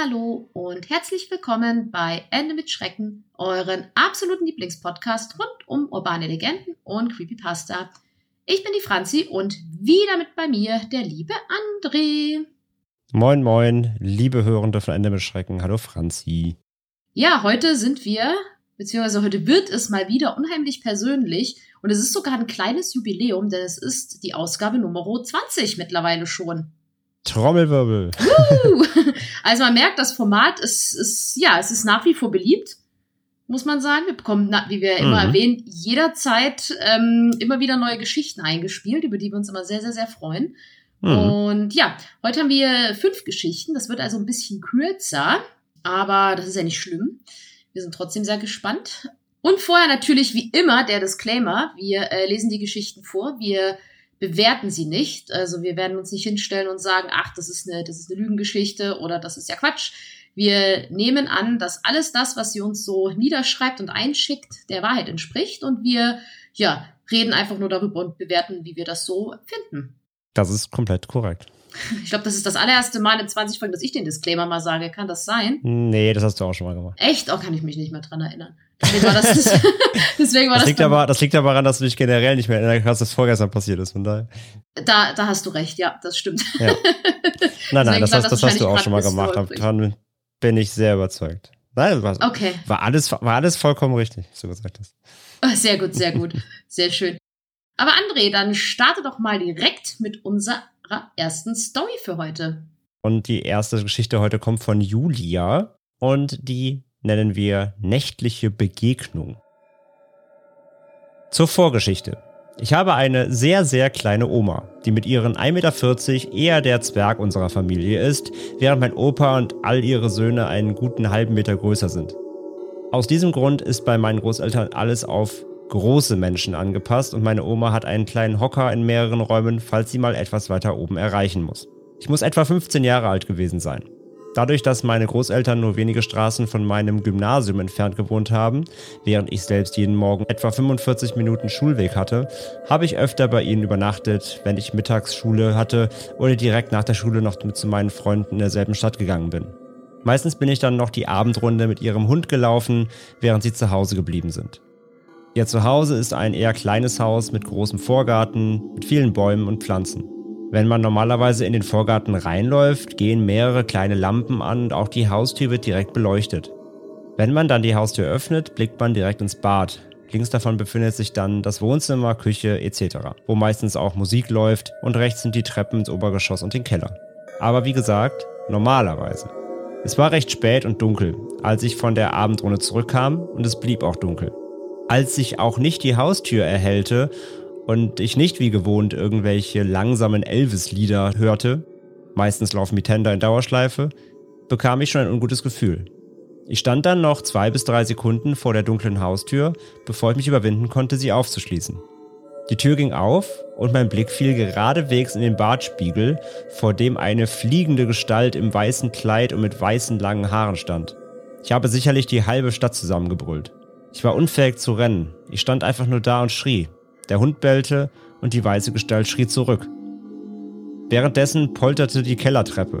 Hallo und herzlich willkommen bei Ende mit Schrecken, euren absoluten Lieblingspodcast rund um urbane Legenden und Creepypasta. Ich bin die Franzi und wieder mit bei mir der liebe André. Moin, moin, liebe Hörende von Ende mit Schrecken. Hallo Franzi. Ja, heute sind wir, beziehungsweise heute wird es mal wieder unheimlich persönlich und es ist sogar ein kleines Jubiläum, denn es ist die Ausgabe Nummer 20 mittlerweile schon. Trommelwirbel. Also man merkt, das Format ist, ist, ja, es ist nach wie vor beliebt, muss man sagen. Wir bekommen, wie wir immer Mhm. erwähnen, jederzeit ähm, immer wieder neue Geschichten eingespielt, über die wir uns immer sehr, sehr, sehr freuen. Hm. Und ja, heute haben wir fünf Geschichten. Das wird also ein bisschen kürzer, aber das ist ja nicht schlimm. Wir sind trotzdem sehr gespannt. Und vorher natürlich wie immer der Disclaimer. Wir äh, lesen die Geschichten vor. Wir bewerten sie nicht. Also wir werden uns nicht hinstellen und sagen, ach, das ist eine, das ist eine Lügengeschichte oder das ist ja Quatsch. Wir nehmen an, dass alles das, was sie uns so niederschreibt und einschickt, der Wahrheit entspricht und wir, ja, reden einfach nur darüber und bewerten, wie wir das so finden. Das ist komplett korrekt. Ich glaube, das ist das allererste Mal in 20 Folgen, dass ich den Disclaimer mal sage. Kann das sein? Nee, das hast du auch schon mal gemacht. Echt? Oh, kann ich mich nicht mehr dran erinnern. Deswegen war das, deswegen war Das das, liegt, aber, das liegt aber daran, dass du dich generell nicht mehr erinnern kannst, was vorgestern passiert ist. Von daher. da, da hast du recht, ja, das stimmt. Ja. Nein, nein, das, hast, das hast du auch schon mal gemacht. Daran bin ich sehr überzeugt. Nein, war, Okay, war, alles, war alles vollkommen richtig, was du gesagt hast. Oh, sehr gut, sehr gut, sehr schön. Aber André, dann starte doch mal direkt mit unserer ersten Story für heute. Und die erste Geschichte heute kommt von Julia und die nennen wir nächtliche Begegnung. Zur Vorgeschichte. Ich habe eine sehr, sehr kleine Oma, die mit ihren 1,40 Meter eher der Zwerg unserer Familie ist, während mein Opa und all ihre Söhne einen guten halben Meter größer sind. Aus diesem Grund ist bei meinen Großeltern alles auf große Menschen angepasst und meine Oma hat einen kleinen Hocker in mehreren Räumen, falls sie mal etwas weiter oben erreichen muss. Ich muss etwa 15 Jahre alt gewesen sein. Dadurch, dass meine Großeltern nur wenige Straßen von meinem Gymnasium entfernt gewohnt haben, während ich selbst jeden Morgen etwa 45 Minuten Schulweg hatte, habe ich öfter bei ihnen übernachtet, wenn ich Mittagsschule hatte oder direkt nach der Schule noch mit zu meinen Freunden in derselben Stadt gegangen bin. Meistens bin ich dann noch die Abendrunde mit ihrem Hund gelaufen, während sie zu Hause geblieben sind. Ihr Zuhause ist ein eher kleines Haus mit großem Vorgarten, mit vielen Bäumen und Pflanzen. Wenn man normalerweise in den Vorgarten reinläuft, gehen mehrere kleine Lampen an und auch die Haustür wird direkt beleuchtet. Wenn man dann die Haustür öffnet, blickt man direkt ins Bad. Links davon befindet sich dann das Wohnzimmer, Küche etc., wo meistens auch Musik läuft und rechts sind die Treppen ins Obergeschoss und den Keller. Aber wie gesagt, normalerweise. Es war recht spät und dunkel, als ich von der Abendrunde zurückkam und es blieb auch dunkel. Als sich auch nicht die Haustür erhellte und ich nicht wie gewohnt irgendwelche langsamen Elvis-Lieder hörte, meistens laufen die Tender in Dauerschleife, bekam ich schon ein ungutes Gefühl. Ich stand dann noch zwei bis drei Sekunden vor der dunklen Haustür, bevor ich mich überwinden konnte, sie aufzuschließen. Die Tür ging auf und mein Blick fiel geradewegs in den Badspiegel, vor dem eine fliegende Gestalt im weißen Kleid und mit weißen langen Haaren stand. Ich habe sicherlich die halbe Stadt zusammengebrüllt. Ich war unfähig zu rennen. Ich stand einfach nur da und schrie. Der Hund bellte und die weiße Gestalt schrie zurück. Währenddessen polterte die Kellertreppe.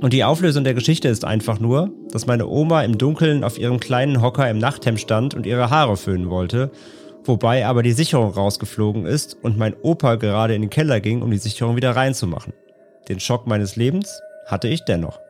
Und die Auflösung der Geschichte ist einfach nur, dass meine Oma im Dunkeln auf ihrem kleinen Hocker im Nachthemd stand und ihre Haare föhnen wollte, wobei aber die Sicherung rausgeflogen ist und mein Opa gerade in den Keller ging, um die Sicherung wieder reinzumachen. Den Schock meines Lebens hatte ich dennoch.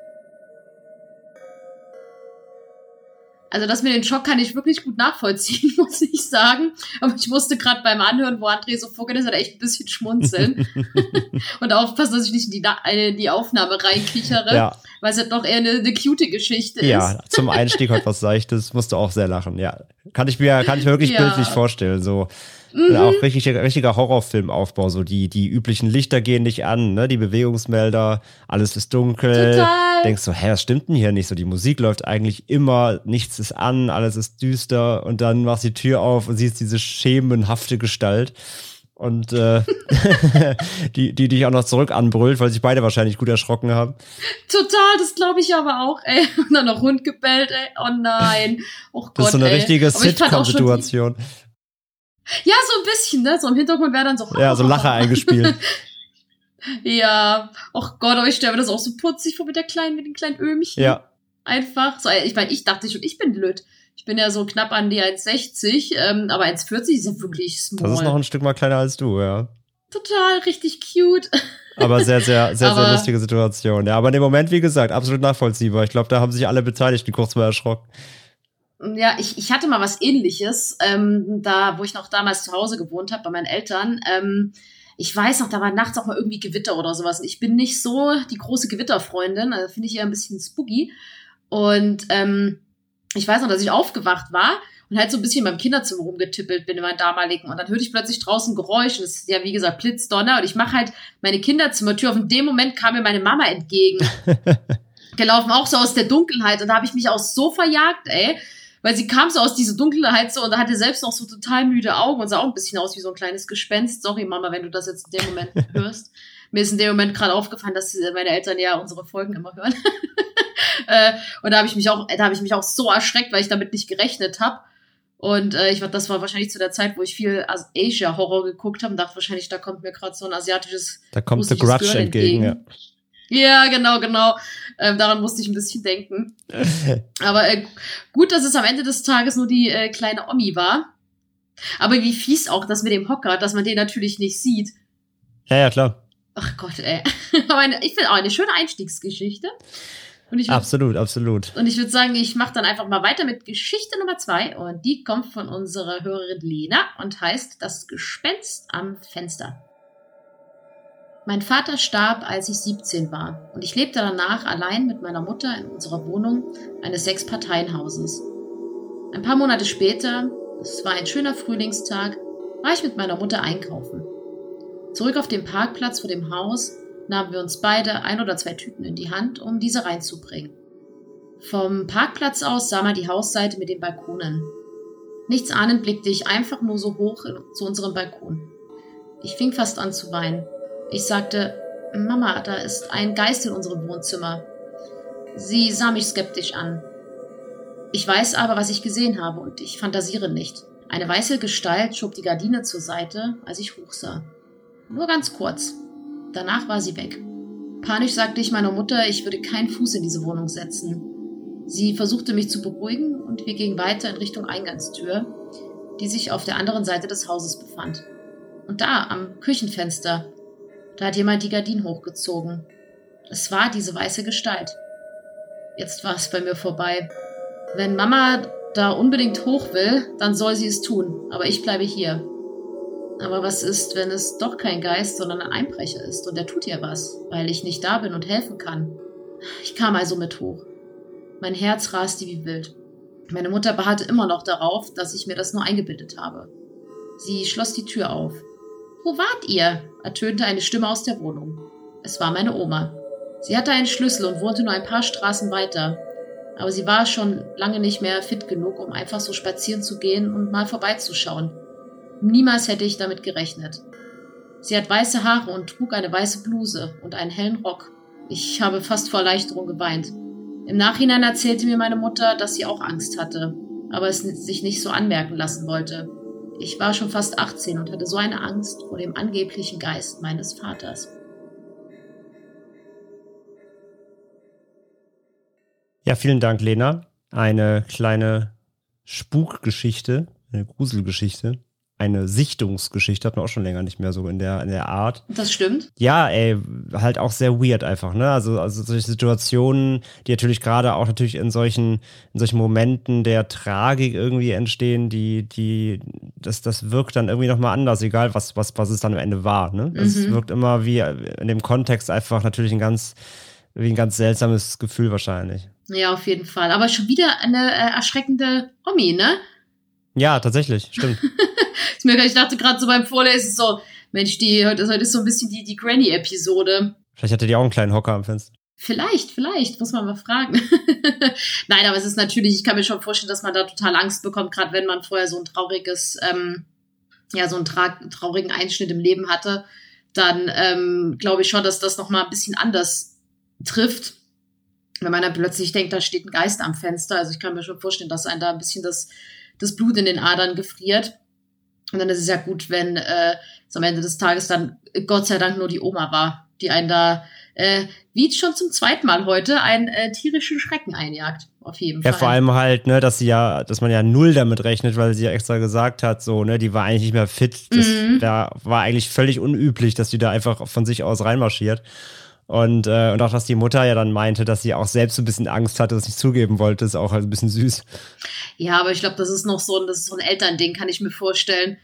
Also das mit dem Schock kann ich wirklich gut nachvollziehen, muss ich sagen. Aber ich musste gerade beim Anhören, wo André so vorgeht, ist, echt ein bisschen schmunzeln. und aufpassen, dass ich nicht in die, Na- in die Aufnahme reinkichere, Ja, weil es ja doch eher eine, eine cute Geschichte ja, ist. zum Einstieg heute was Seichtes, musste auch sehr lachen, ja. Kann ich mir, kann ich mir wirklich Ja. bildlich vorstellen, so Mhm. Auch richtig, richtiger Horrorfilmaufbau. So die, die üblichen Lichter gehen nicht an, ne? die Bewegungsmelder, alles ist dunkel. Total. Denkst so, hä, was stimmt denn hier nicht? So, die Musik läuft eigentlich immer, nichts ist an, alles ist düster und dann machst du die Tür auf und siehst diese schemenhafte Gestalt. Und äh, die, die dich auch noch zurück anbrüllt, weil sich beide wahrscheinlich gut erschrocken haben. Total, das glaube ich aber auch, ey. Und dann noch Hund gebellt, ey. Oh nein. Oh Gott, Das ist so eine ey. richtige Sitcom-Situation. Ja, so ein bisschen, ne? So im Hintergrund wäre dann so. Ja, so Lacher eingespielt. Ja, oh Gott, aber ich stelle mir das auch so putzig vor mit der kleinen, mit den kleinen Öhmchen. Ja. Einfach. So, ich meine, ich dachte schon, ich bin blöd. Ich bin ja so knapp an die 1,60, ähm, aber 1,40 ist ja wirklich small. Das ist noch ein Stück mal kleiner als du, ja. Total, richtig cute. Aber sehr, sehr, sehr, sehr lustige Situation. Ja, aber in dem Moment, wie gesagt, absolut nachvollziehbar. Ich glaube, da haben sich alle Beteiligten kurz mal erschrocken. Ja, ich, ich hatte mal was ähnliches, ähm, da, wo ich noch damals zu Hause gewohnt habe bei meinen Eltern. Ähm, ich weiß noch, da war nachts auch mal irgendwie Gewitter oder sowas. Ich bin nicht so die große Gewitterfreundin, also finde ich eher ein bisschen spooky. Und ähm, ich weiß noch, dass ich aufgewacht war und halt so ein bisschen beim Kinderzimmer rumgetippelt bin in meinem damaligen. Und dann hörte ich plötzlich draußen Geräusche. Das ist ja, wie gesagt, Blitzdonner. Und ich mache halt meine Kinderzimmertür auf. Und in dem Moment kam mir meine Mama entgegen. gelaufen, auch so aus der Dunkelheit. Und da habe ich mich auch so verjagt, ey. Weil sie kam so aus dieser Dunkelheit so und hatte selbst noch so total müde Augen und sah auch ein bisschen aus wie so ein kleines Gespenst. Sorry, Mama, wenn du das jetzt in dem Moment hörst. Mir ist in dem Moment gerade aufgefallen, dass äh, meine Eltern ja unsere Folgen immer hören. äh, und da habe ich mich auch, da habe ich mich auch so erschreckt, weil ich damit nicht gerechnet habe. Und äh, ich war, das war wahrscheinlich zu der Zeit, wo ich viel As- Asia-Horror geguckt habe und dachte wahrscheinlich, da kommt mir gerade so ein asiatisches Da kommt The Grudge Girl entgegen. Ja. Ja, genau, genau. Ähm, daran musste ich ein bisschen denken. Aber äh, gut, dass es am Ende des Tages nur die äh, kleine Omi war. Aber wie fies auch das mit dem Hocker, dass man den natürlich nicht sieht. ja, ja, klar. Ach Gott, ey. Aber eine, ich finde auch eine schöne Einstiegsgeschichte. Und ich würd, Absolut, absolut. und ich würde sagen, ich mache dann einfach mal weiter mit Geschichte Nummer zwei. Und die kommt von unserer Hörerin Lena und heißt Das Gespenst am Fenster. Mein Vater starb, als ich 17 war. Und ich lebte danach allein mit meiner Mutter in unserer Wohnung eines Sechs-Parteien-Hauses. Ein paar Monate später, es war ein schöner Frühlingstag, war ich mit meiner Mutter einkaufen. Zurück auf dem Parkplatz vor dem Haus nahmen wir uns beide ein oder zwei Tüten in die Hand, um diese reinzubringen. Vom Parkplatz aus sah man die Hausseite mit den Balkonen. Nichts ahnend blickte ich einfach nur so hoch zu unserem Balkon. Ich fing fast an zu weinen. Ich sagte, Mama, da ist ein Geist in unserem Wohnzimmer. Sie sah mich skeptisch an. Ich weiß aber, was ich gesehen habe und ich fantasiere nicht. Eine weiße Gestalt schob die Gardine zur Seite, als ich hochsah. Nur ganz kurz. Danach war sie weg. Panisch sagte ich meiner Mutter, ich würde keinen Fuß in diese Wohnung setzen. Sie versuchte mich zu beruhigen und wir gingen weiter in Richtung Eingangstür, die sich auf der anderen Seite des Hauses befand. Und da, am Küchenfenster, da hat jemand die Gardinen hochgezogen. Es war diese weiße Gestalt. Jetzt war es bei mir vorbei. Wenn Mama da unbedingt hoch will, dann soll sie es tun, aber ich bleibe hier. Aber was ist, wenn es doch kein Geist, sondern ein Einbrecher ist und er tut ihr was, weil ich nicht da bin und helfen kann? Ich kam also mit hoch. Mein Herz raste wie wild. Meine Mutter beharrte immer noch darauf, dass ich mir das nur eingebildet habe. Sie schloss die Tür auf. Wo wart ihr? ertönte eine Stimme aus der Wohnung. Es war meine Oma. Sie hatte einen Schlüssel und wohnte nur ein paar Straßen weiter. Aber sie war schon lange nicht mehr fit genug, um einfach so spazieren zu gehen und mal vorbeizuschauen. Niemals hätte ich damit gerechnet. Sie hat weiße Haare und trug eine weiße Bluse und einen hellen Rock. Ich habe fast vor Erleichterung geweint. Im Nachhinein erzählte mir meine Mutter, dass sie auch Angst hatte, aber es sich nicht so anmerken lassen wollte. Ich war schon fast 18 und hatte so eine Angst vor dem angeblichen Geist meines Vaters. Ja, vielen Dank, Lena. Eine kleine Spukgeschichte, eine Gruselgeschichte, eine Sichtungsgeschichte, hat man auch schon länger nicht mehr so in der, in der Art. Das stimmt. Ja, ey, halt auch sehr weird einfach, ne? Also, also solche Situationen, die natürlich gerade auch natürlich in solchen, in solchen Momenten der Tragik irgendwie entstehen, die, die, das, das wirkt dann irgendwie nochmal anders, egal was, was, was es dann am Ende war, ne? Es Mhm. wirkt immer wie in dem Kontext einfach natürlich ein ganz, wie ein ganz seltsames Gefühl wahrscheinlich. Ja, auf jeden Fall. Aber schon wieder eine äh, erschreckende Omi, ne? Ja, tatsächlich, stimmt. Mir, ich dachte gerade so beim Vorlesen so, Mensch, die, heute, heute ist so ein bisschen die, die Granny-Episode. Vielleicht hatte die auch einen kleinen Hocker am Fenster. Vielleicht, vielleicht, muss man mal fragen. Nein, aber es ist natürlich, ich kann mir schon vorstellen, dass man da total Angst bekommt, gerade wenn man vorher so ein trauriges, ähm, ja, so einen tra traurigen Einschnitt im Leben hatte, dann ähm, glaube ich schon, dass das nochmal ein bisschen anders trifft. Wenn man dann plötzlich denkt, da steht ein Geist am Fenster. Also ich kann mir schon vorstellen, dass einem da ein bisschen das, das Blut in den Adern gefriert. Und dann ist es ja gut, wenn äh, es am Ende des Tages dann Gott sei Dank nur die Oma war, die einen da, äh, wie schon zum zweiten Mal heute, einen äh, tierischen Schrecken einjagt. Auf jeden Ja, Fall. vor allem halt, ne, dass sie ja, dass man ja null damit rechnet, weil sie ja extra gesagt hat, so, ne, die war eigentlich nicht mehr fit. Das Mhm. da war eigentlich völlig unüblich, dass die da einfach von sich aus reinmarschiert. Und, äh, und auch, dass die Mutter ja dann meinte, dass sie auch selbst so ein bisschen Angst hatte, das nicht zugeben wollte, ist auch halt ein bisschen süß. Ja, aber ich glaube, das ist noch so ein, das ist so ein Elternding, kann ich mir vorstellen.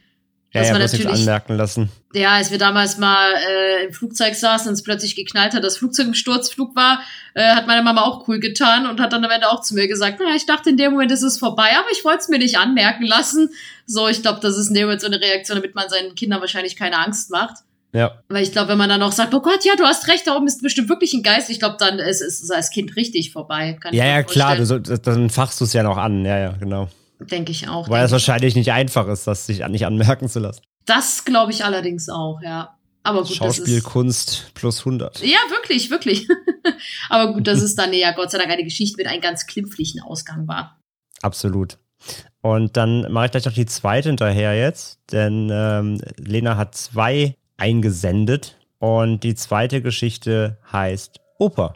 Ja, Dass ja, man natürlich- anmerken lassen. Ja, als wir damals mal äh, im Flugzeug saßen und es plötzlich geknallt hat, das Flugzeug im Sturzflug war, äh, hat meine Mama auch cool getan und hat dann am Ende auch zu mir gesagt, na, ich dachte in dem Moment ist es vorbei, aber ich wollte es mir nicht anmerken lassen. So, ich glaube, das ist in dem Moment so eine Reaktion, damit man seinen Kindern wahrscheinlich keine Angst macht. Ja, Weil ich glaube, wenn man dann auch sagt, oh Gott, ja, du hast recht, da oben ist bestimmt wirklich ein Geist, ich glaube, dann ist es als Kind richtig vorbei. Kann ja, ja, klar, du, dann fachst du es ja noch an. Ja, ja, genau. Denke ich auch. Weil es wahrscheinlich nicht einfach ist, das sich nicht anmerken zu lassen. Das glaube ich allerdings auch, ja. Aber gut, das ist, Schauspielkunst plus 100. Ja, wirklich, wirklich. Aber gut, dass es dann ja Gott sei Dank eine Geschichte mit einem ganz klimpflichen Ausgang war. Absolut. Und dann mache ich gleich noch die zweite hinterher jetzt, denn ähm, Lena hat zwei eingesendet und die zweite Geschichte heißt Oper.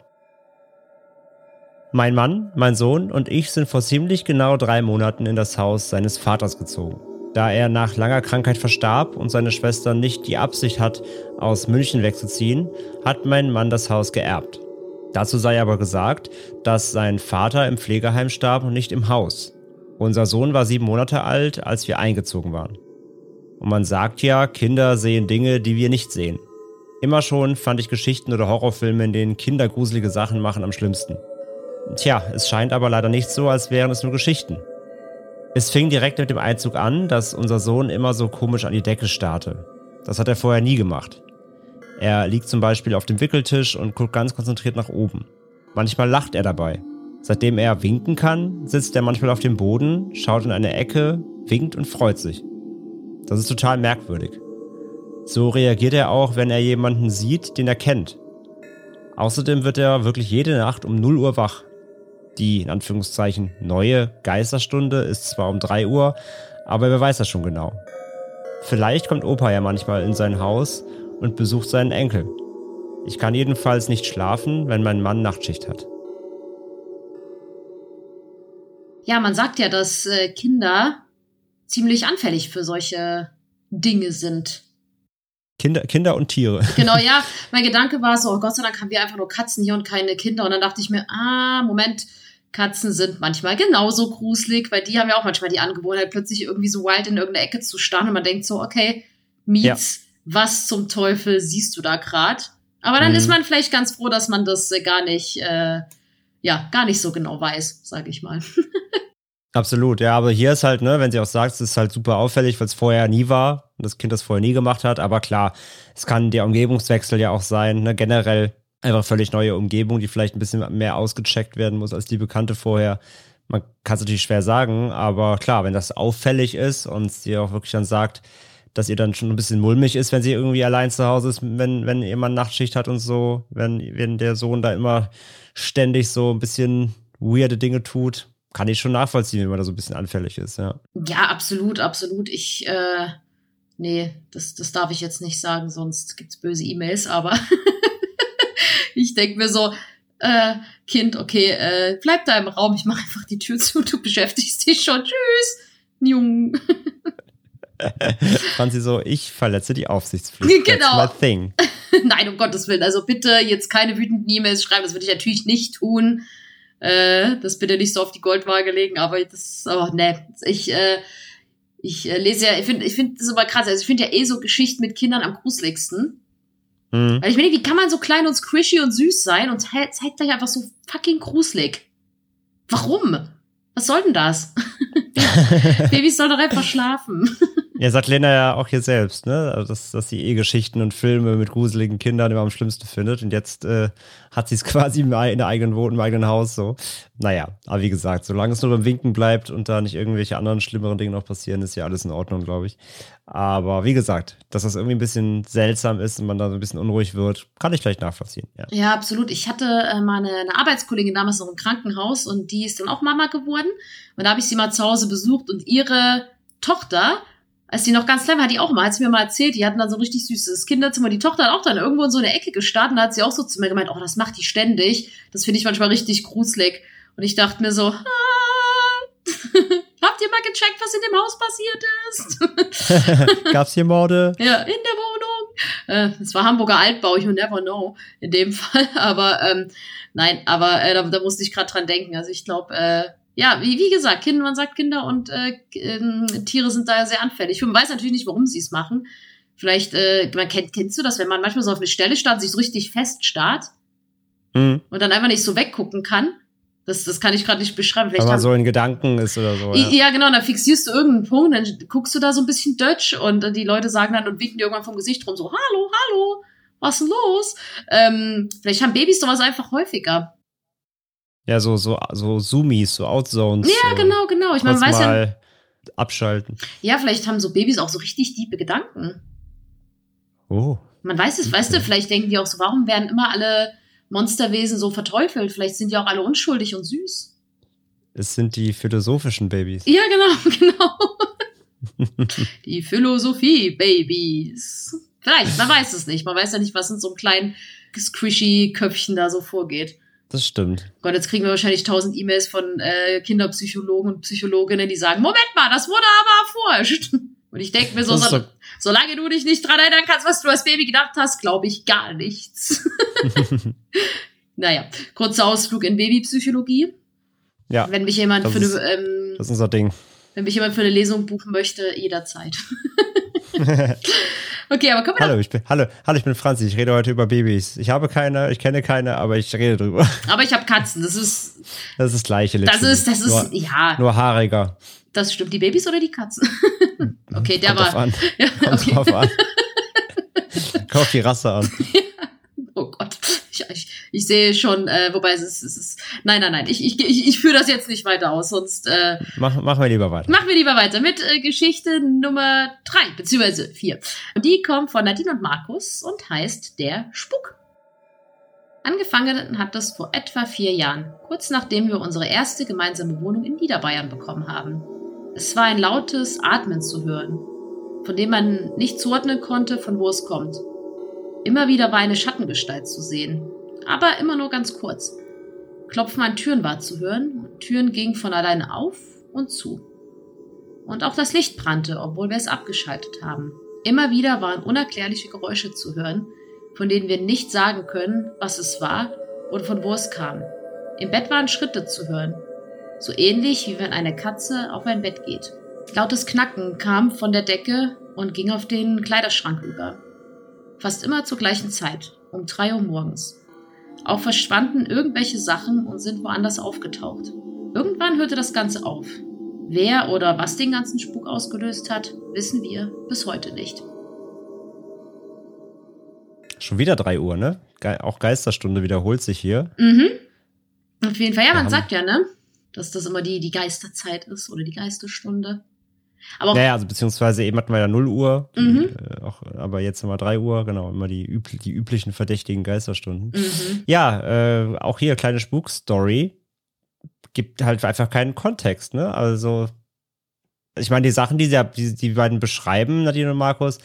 Mein Mann, mein Sohn und ich sind vor ziemlich genau drei Monaten in das Haus seines Vaters gezogen. Da er nach langer Krankheit verstarb und seine Schwester nicht die Absicht hat, aus München wegzuziehen, hat mein Mann das Haus geerbt. Dazu sei aber gesagt, dass sein Vater im Pflegeheim starb und nicht im Haus. Unser Sohn war sieben Monate alt, als wir eingezogen waren. Und man sagt ja, Kinder sehen Dinge, die wir nicht sehen. Immer schon fand ich Geschichten oder Horrorfilme, in denen Kinder gruselige Sachen machen, am schlimmsten. Tja, es scheint aber leider nicht so, als wären es nur Geschichten. Es fing direkt mit dem Einzug an, dass unser Sohn immer so komisch an die Decke starrte. Das hat er vorher nie gemacht. Er liegt zum Beispiel auf dem Wickeltisch und guckt ganz konzentriert nach oben. Manchmal lacht er dabei. Seitdem er winken kann, sitzt er manchmal auf dem Boden, schaut in eine Ecke, winkt und freut sich. Das ist total merkwürdig. So reagiert er auch, wenn er jemanden sieht, den er kennt. Außerdem wird er wirklich jede Nacht um 0 Uhr wach. Die, in Anführungszeichen, neue Geisterstunde ist zwar um 3 Uhr, aber wer weiß das schon genau. Vielleicht kommt Opa ja manchmal in sein Haus und besucht seinen Enkel. Ich kann jedenfalls nicht schlafen, wenn mein Mann Nachtschicht hat. Ja, man sagt ja, dass äh, Kinder ziemlich anfällig für solche Dinge sind. Kinder, Kinder und Tiere. Genau, ja, mein Gedanke war so, oh Gott sei Dank haben wir einfach nur Katzen hier und keine Kinder. Und dann dachte ich mir, ah, Moment, Katzen sind manchmal genauso gruselig, weil die haben ja auch manchmal die Angewohnheit, plötzlich irgendwie so wild in irgendeine Ecke zu starren und man denkt so, okay, Mietz, was zum Teufel siehst du da gerade? Aber dann Mhm. ist man vielleicht ganz froh, dass man das äh, gar nicht, äh, ja, gar nicht so genau weiß, sage ich mal. Absolut, ja, aber hier ist halt, ne, wenn sie auch sagt, es ist halt super auffällig, weil es vorher nie war und das Kind das vorher nie gemacht hat. Aber klar, es kann der Umgebungswechsel ja auch sein, ne, generell einfach völlig neue Umgebung, die vielleicht ein bisschen mehr ausgecheckt werden muss als die bekannte vorher. Man kann es natürlich schwer sagen, aber klar, wenn das auffällig ist und sie auch wirklich dann sagt, dass ihr dann schon ein bisschen mulmig ist, wenn sie irgendwie allein zu Hause ist, wenn, wenn Mann Nachtschicht hat und so, wenn, wenn der Sohn da immer ständig so ein bisschen weirde Dinge tut, kann ich schon nachvollziehen, wenn man da so ein bisschen anfällig ist, ja. Ja, absolut, absolut. Ich, äh, nee, das, das darf ich jetzt nicht sagen, sonst gibt's böse E-Mails, aber ich denk mir so, äh, Kind, okay, äh, bleib da im Raum, ich mache einfach die Tür zu, du beschäftigst dich schon. Tschüss, Jung. Franzi so, ich verletze die Aufsichtspflicht. Genau. That's my thing. Nein, um Gottes Willen, also bitte jetzt keine wütenden E-Mails schreiben, das würde ich natürlich nicht tun. Äh, das bitte nicht so auf die Goldwaage legen, aber das, oh, ne, ich, äh, ich äh, lese ja, ich finde, ich finde das immer krass, also ich finde ja eh so Geschichten mit Kindern am gruseligsten. Hm. Weil ich meine, wie kann man so klein und squishy und süß sein und ze- zeigt euch einfach so fucking gruselig? Warum? Was soll denn das? Babys sollen doch einfach schlafen. Ja, sagt Lena ja auch hier selbst, ne? Also, dass, dass sie eh Geschichten und Filme mit gruseligen Kindern immer am schlimmsten findet. Und jetzt äh, hat sie es quasi in der eigenen Wohnung, im eigenen Haus so. Naja, aber wie gesagt, solange es nur beim Winken bleibt und da nicht irgendwelche anderen schlimmeren Dinge noch passieren, ist ja alles in Ordnung, glaube ich. Aber wie gesagt, dass das irgendwie ein bisschen seltsam ist und man da so ein bisschen unruhig wird, kann ich gleich nachvollziehen. Ja, Ja, absolut. Ich hatte äh, mal eine, eine Arbeitskollegin damals noch im Krankenhaus und die ist dann auch Mama geworden. Und da habe ich sie mal zu Hause besucht und ihre Tochter, als die noch ganz klein war, hat die auch mal, hat sie mir mal erzählt, die hatten dann so ein richtig süßes Kinderzimmer. Die Tochter hat auch dann irgendwo in so eine Ecke gestartet und da hat sie auch so zu mir gemeint, oh, das macht die ständig. Das finde ich manchmal richtig gruselig. Und ich dachte mir so, ah, habt ihr mal gecheckt, was in dem Haus passiert ist? Gab's hier Morde? Ja, in der Wohnung. Äh, es war Hamburger Altbau, you never know in dem Fall. Aber ähm, nein, aber äh, da, da musste ich gerade dran denken. Also ich glaube, äh, ja, wie, wie gesagt, Kinder, man sagt Kinder und äh, ähm, Tiere sind da sehr anfällig. Man weiß natürlich nicht, warum sie es machen. Vielleicht, äh, man kennt, kennst du das, wenn man manchmal so auf eine Stelle starrt, sich so richtig feststarrt Hm. und dann einfach nicht so weggucken kann? Das, das kann ich gerade nicht beschreiben. Wenn Vielleicht man haben, so in Gedanken ist oder so. ja. Ja. genau, dann fixierst du irgendeinen Punkt, dann guckst du da so ein bisschen Dutch und äh, die Leute sagen dann und winken dir irgendwann vom Gesicht rum so, hallo, hallo, was ist denn los? Ähm, vielleicht haben Babys sowas einfach häufiger. Ja, so, so, so Zoomies, so Outzones. Ja, so genau, genau. Ich meine, man weiß ja, abschalten. ja, vielleicht haben so Babys auch so richtig tiefe Gedanken. Oh. Man weiß es, weißt du, vielleicht denken die auch so, warum werden immer alle Monsterwesen so verteufelt? Vielleicht sind die auch alle unschuldig und süß. Es sind die philosophischen Babys. Ja, genau, genau. die Philosophie-Babys. Vielleicht, man weiß es nicht. Man weiß ja nicht, was in so einem kleinen squishy Köpfchen da so vorgeht. Das stimmt. Gott, jetzt kriegen wir wahrscheinlich tausend E-Mails von äh, Kinderpsychologen und Psychologinnen, die sagen, Moment mal, das wurde aber erforscht. Und ich denke mir so, so solange du dich nicht dran erinnern kannst, was du als Baby gedacht hast, glaube ich gar nichts. naja, kurzer Ausflug in Babypsychologie. Ja, Wenn mich jemand für eine, ist- ähm, das ist unser Ding. wenn mich jemand für eine Lesung buchen möchte, jederzeit. Okay, aber kommen wir Hallo, ich bin, hallo, hallo, ich bin Franzi. Ich rede heute über Babys. Ich habe keine, ich kenne keine, aber ich rede drüber. Aber ich habe Katzen. Das ist, Das ist das gleiche. das ist, das ist, nur, ja, nur haariger. das stimmt. Die Babys oder die Katzen? okay, der Kommt drauf war, an. ja, Kommt okay. drauf an. Kommt auf die Rasse an. Oh Gott, ich, ich, ich sehe schon, äh, wobei es ist, es ist, nein, nein, nein, ich, ich, ich, ich führe das jetzt nicht weiter aus, sonst äh, Mach, machen wir lieber weiter. machen wir lieber weiter mit äh, Geschichte Nummer drei beziehungsweise vier. Und die kommt von Nadine und Markus und heißt Der Spuk. Angefangen hat das vor etwa vier Jahren, kurz nachdem wir unsere erste gemeinsame Wohnung in Niederbayern bekommen haben. Es war ein lautes Atmen zu hören, von dem man nicht zuordnen konnte, von wo es kommt. Immer wieder war eine Schattengestalt zu sehen, aber immer nur ganz kurz. Klopfen an Türen war zu hören und Türen gingen von alleine auf und zu. Und auch das Licht brannte, obwohl wir es abgeschaltet haben. Immer wieder waren unerklärliche Geräusche zu hören, von denen wir nicht sagen können, was es war oder von wo es kam. Im Bett waren Schritte zu hören, so ähnlich wie wenn eine Katze auf ein Bett geht. Lautes Knacken kam von der Decke und ging auf den Kleiderschrank über. Fast immer zur gleichen Zeit, um drei Uhr morgens. Auch verschwanden irgendwelche Sachen und sind woanders aufgetaucht. Irgendwann hörte das Ganze auf. Wer oder was den ganzen Spuk ausgelöst hat, wissen wir bis heute nicht. Schon wieder drei Uhr, ne? Ge auch Geisterstunde wiederholt sich hier. Mhm. Auf jeden Fall, ja, man sagt ja, ne? Dass das immer die, die Geisterzeit ist oder die Geisterstunde. Aber Naja, also beziehungsweise eben hatten wir ja 0 Uhr, Mhm. äh, auch, aber jetzt immer 3 Uhr, genau, immer die, üb die üblichen verdächtigen Geisterstunden. mhm. Ja, äh, auch hier kleine Spukstory. Gibt halt einfach keinen Kontext, ne? Also, ich meine, die Sachen, die, sie, die die beiden beschreiben, Nadine und Markus,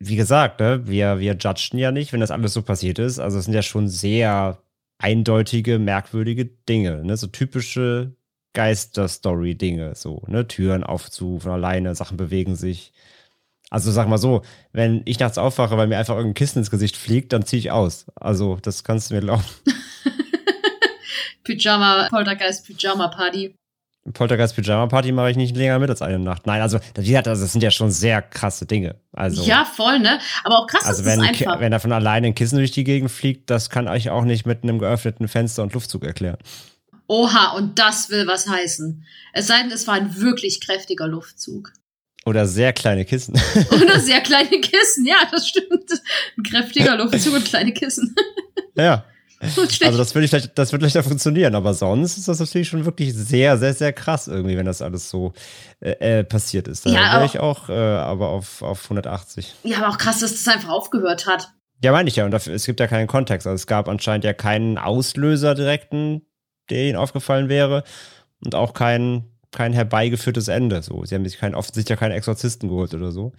wie gesagt, ne, wir, wir judgen ja nicht, wenn das alles so passiert ist. Also, es sind ja schon sehr eindeutige, merkwürdige Dinge, ne? So typische Geister-Story-Dinge, so, ne? Türen auf zu, von alleine, Sachen bewegen sich. Also sag mal so, wenn ich nachts aufwache, weil mir einfach irgendein Kissen ins Gesicht fliegt, dann ziehe ich aus. Also das kannst du mir glauben. Pyjama, Poltergeist, Pyjama Party. Poltergeist Pyjama Party mache ich nicht länger mit als eine Nacht. Nein, also wie gesagt, also, das sind ja schon sehr krasse Dinge. Also, Ja, voll, ne? Aber auch krass also ist es wenn, Ki- einfach. wenn da von alleine ein Kissen durch die Gegend fliegt, das kann ich auch nicht mit einem geöffneten Fenster und Luftzug erklären. Oha, und das will was heißen. Es sei denn, es war ein wirklich kräftiger Luftzug. Oder sehr kleine Kissen. Oder sehr kleine Kissen, ja, das stimmt. Ein kräftiger Luftzug und kleine Kissen. ja. Also das würde vielleicht, das wird leichter funktionieren, aber sonst ist das natürlich schon wirklich sehr, sehr, sehr krass irgendwie, wenn das alles so äh, äh, passiert ist. Da Ja, wäre ich auch, äh, aber auf, auf 180. ja, aber auch krass, dass das einfach aufgehört hat. Ja, meine ich ja. Und dafür, es gibt ja keinen Kontext. Also es gab anscheinend ja keinen Auslöser direkten, der ihnen aufgefallen wäre. Und auch kein, kein herbeigeführtes Ende. So. Sie haben sich offensichtlich ja keinen Exorzisten geholt oder so.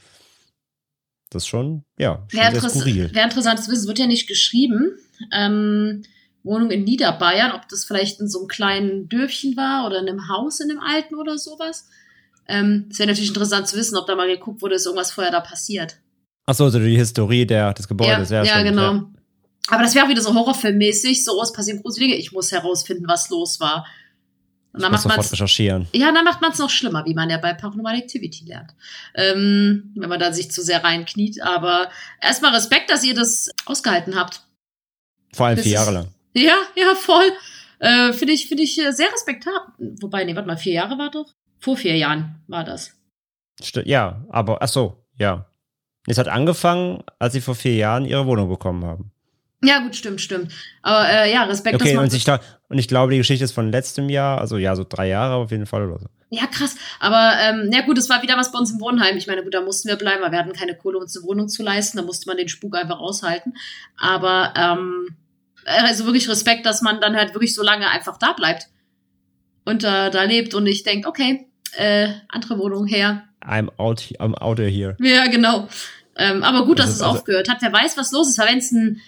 Das ist schon, ja, schon Wäre sehr interess skurril. wär interessant zu wissen, es wird ja nicht geschrieben. Ähm, Wohnung in Niederbayern, ob das vielleicht in so einem kleinen Dörfchen war oder in einem Haus in einem alten oder sowas. Ähm, es wäre natürlich interessant zu wissen, ob da mal geguckt wurde, ist irgendwas vorher da passiert. Achso, also die Historie der, des Gebäudes. Ja, ja, stimmt, genau. Ja. Aber das wäre auch wieder so horrorfilmmäßig, so, oh, es passieren gruselige Dinge, ich muss herausfinden, was los war. Und Ich dann muss macht man sofort recherchieren. ja, dann macht man es noch schlimmer, wie man ja bei Paranormal Activity lernt. Ähm, wenn man da sich zu sehr reinkniet. Aber erstmal Respekt, dass ihr das ausgehalten habt. Vor allem vier Jahre lang. Ja, ja, voll. Äh, Finde ich, finde ich äh, sehr respektabel. Wobei, nee, warte mal, vier Jahre war doch? Vor vier Jahren war das. Sti- Ja, aber, ach so, ja. Es hat angefangen, als sie vor vier Jahren ihre Wohnung bekommen haben. Ja, gut, stimmt, stimmt. Aber äh, ja, Respekt, Okay, dass und ich, und ich glaube, die Geschichte ist von letztem Jahr, also ja, so drei Jahre auf jeden Fall oder so. Ja, krass. Aber ähm, ja gut, es war wieder was bei uns im Wohnheim. Ich meine, gut, da mussten wir bleiben, weil wir hatten keine Kohle, uns eine Wohnung zu leisten. Da musste man den Spuk einfach aushalten. Aber ähm, also wirklich Respekt, dass man dann halt wirklich so lange einfach da bleibt und äh, da lebt und nicht denkt, okay, äh, andere Wohnung her. I'm out, I'm out of here. Ja, genau. Ähm, aber gut, dass Also- es also- aufgehört hat. Wer weiß, was los ist. Weil wenn es ein